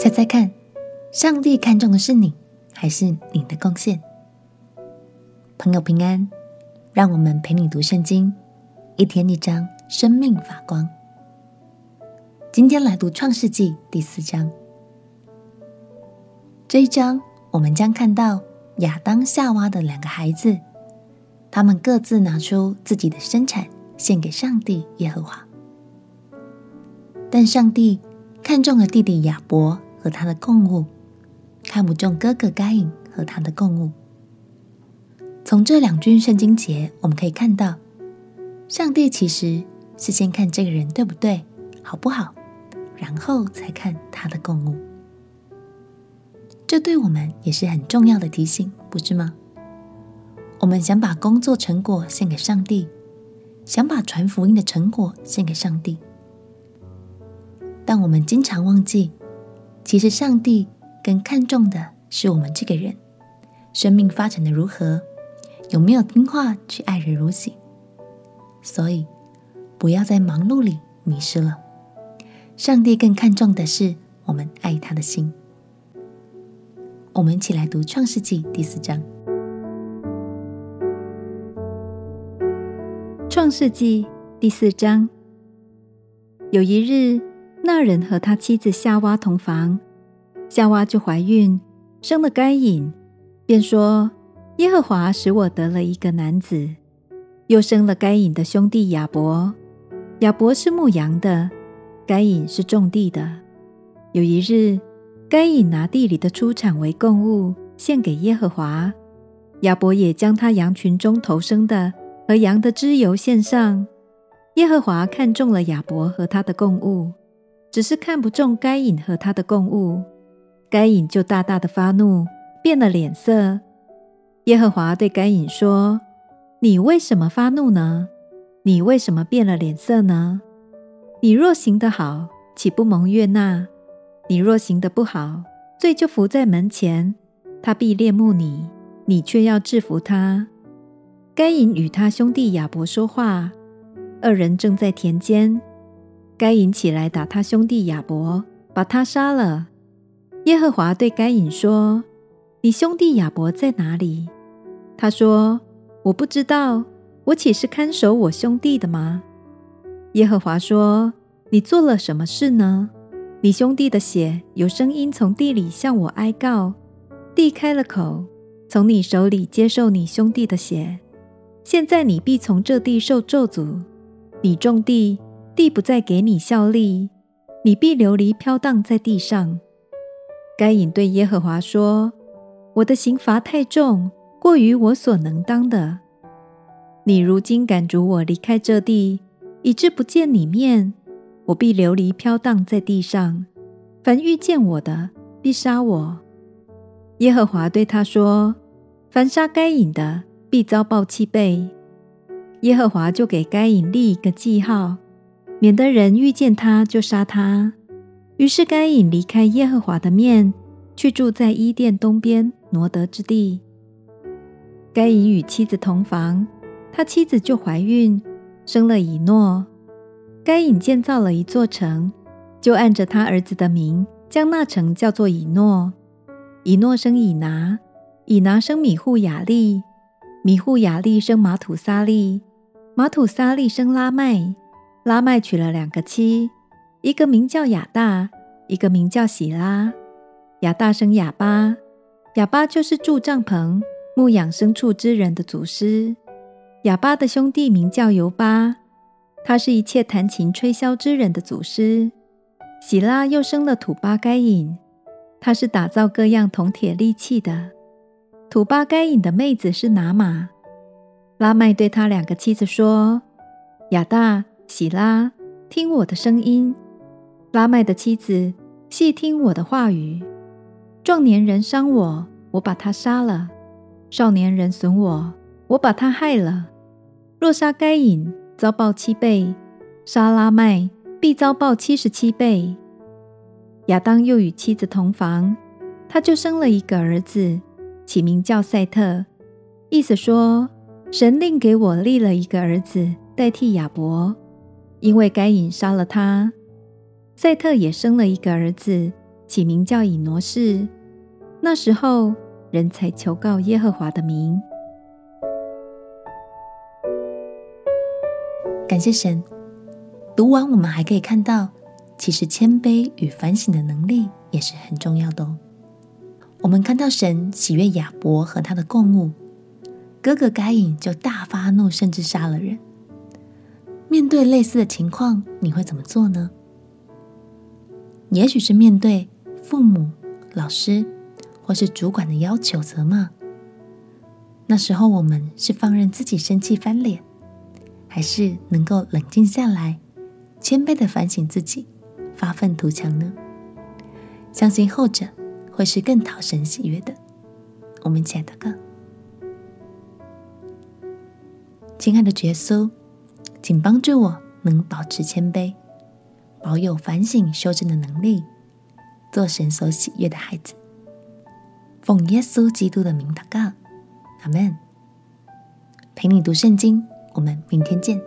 猜猜看，上帝看重的是你，还是你的贡献？朋友平安，让我们陪你读圣经，一天一章，生命发光。今天来读创世纪第四章。这一章，我们将看到亚当夏娃的两个孩子，他们各自拿出自己的生产献给上帝耶和华，但上帝看中了弟弟亚伯。和他的共物，看不中哥哥该隐和他的共物。从这两句圣经节，我们可以看到，上帝其实是先看这个人对不对，好不好，然后才看他的共物。这对我们也是很重要的提醒，不是吗？我们想把工作成果献给上帝，想把传福音的成果献给上帝，但我们经常忘记。其实，上帝更看重的是我们这个人，生命发展的如何，有没有听话去爱人如己。所以，不要在忙碌里迷失了。上帝更看重的是我们爱他的心。我们一起来读《创世纪》第四章。《创世纪》第四章，有一日。那人和他妻子夏娃同房，夏娃就怀孕，生了该隐，便说：“耶和华使我得了一个男子。”又生了该隐的兄弟亚伯，亚伯是牧羊的，该隐是种地的。有一日，该隐拿地里的出产为供物献给耶和华，亚伯也将他羊群中头生的和羊的脂油献上。耶和华看中了亚伯和他的供物。只是看不中该隐和他的共物，该隐就大大的发怒，变了脸色。耶和华对该隐说：“你为什么发怒呢？你为什么变了脸色呢？你若行得好，岂不蒙悦纳？你若行得不好，罪就伏在门前，他必恋慕你，你却要制服他。”该隐与他兄弟亚伯说话，二人正在田间。该隐起来打他兄弟亚伯，把他杀了。耶和华对该隐说：“你兄弟亚伯在哪里？”他说：“我不知道，我岂是看守我兄弟的吗？”耶和华说：“你做了什么事呢？你兄弟的血有声音从地里向我哀告，地开了口，从你手里接受你兄弟的血。现在你必从这地受咒诅，你种地。”地不再给你效力，你必流离飘荡在地上。该隐对耶和华说：“我的刑罚太重，过于我所能当的。你如今赶逐我离开这地，以致不见你面，我必流离飘荡在地上。凡遇见我的，必杀我。”耶和华对他说：“凡杀该隐的，必遭报七倍。”耶和华就给该隐立一个记号。免得人遇见他就杀他。于是该隐离开耶和华的面，去住在伊甸东边挪得之地。该隐与妻子同房，他妻子就怀孕，生了以诺。该隐建造了一座城，就按着他儿子的名，将那城叫做以诺。以诺生以拿，以拿生米户雅利，米户雅利生玛土撒利，玛土撒利生拉麦。拉麦娶了两个妻，一个名叫亚大，一个名叫喜拉。亚大生亚巴，亚巴就是住帐篷、牧养牲畜之人的祖师。亚巴的兄弟名叫尤巴，他是一切弹琴吹箫之人的祖师。喜拉又生了土巴该隐，他是打造各样铜铁利器的。土巴该隐的妹子是拿玛。拉麦对他两个妻子说：“亚大。”喜拉，听我的声音。拉麦的妻子，细听我的话语。壮年人伤我，我把他杀了；少年人损我，我把他害了。若杀该隐，遭报七倍；杀拉麦，必遭报七十七倍。亚当又与妻子同房，他就生了一个儿子，起名叫赛特，意思说，神另给我立了一个儿子，代替亚伯。因为该隐杀了他，赛特也生了一个儿子，起名叫以挪士。那时候，人才求告耶和华的名。感谢神。读完，我们还可以看到，其实谦卑与反省的能力也是很重要的哦。我们看到神喜悦亚伯和他的供物，哥哥该隐就大发怒，甚至杀了人。面对类似的情况，你会怎么做呢？也许是面对父母、老师或是主管的要求责骂，那时候我们是放任自己生气翻脸，还是能够冷静下来，谦卑的反省自己，发愤图强呢？相信后者会是更讨神喜悦的。我们亲爱的哥，亲爱的耶稣，请帮助我能保持谦卑。保有反省修正的能力，做神所喜悦的孩子。奉耶稣基督的名祷告，阿门。陪你读圣经，我们明天见。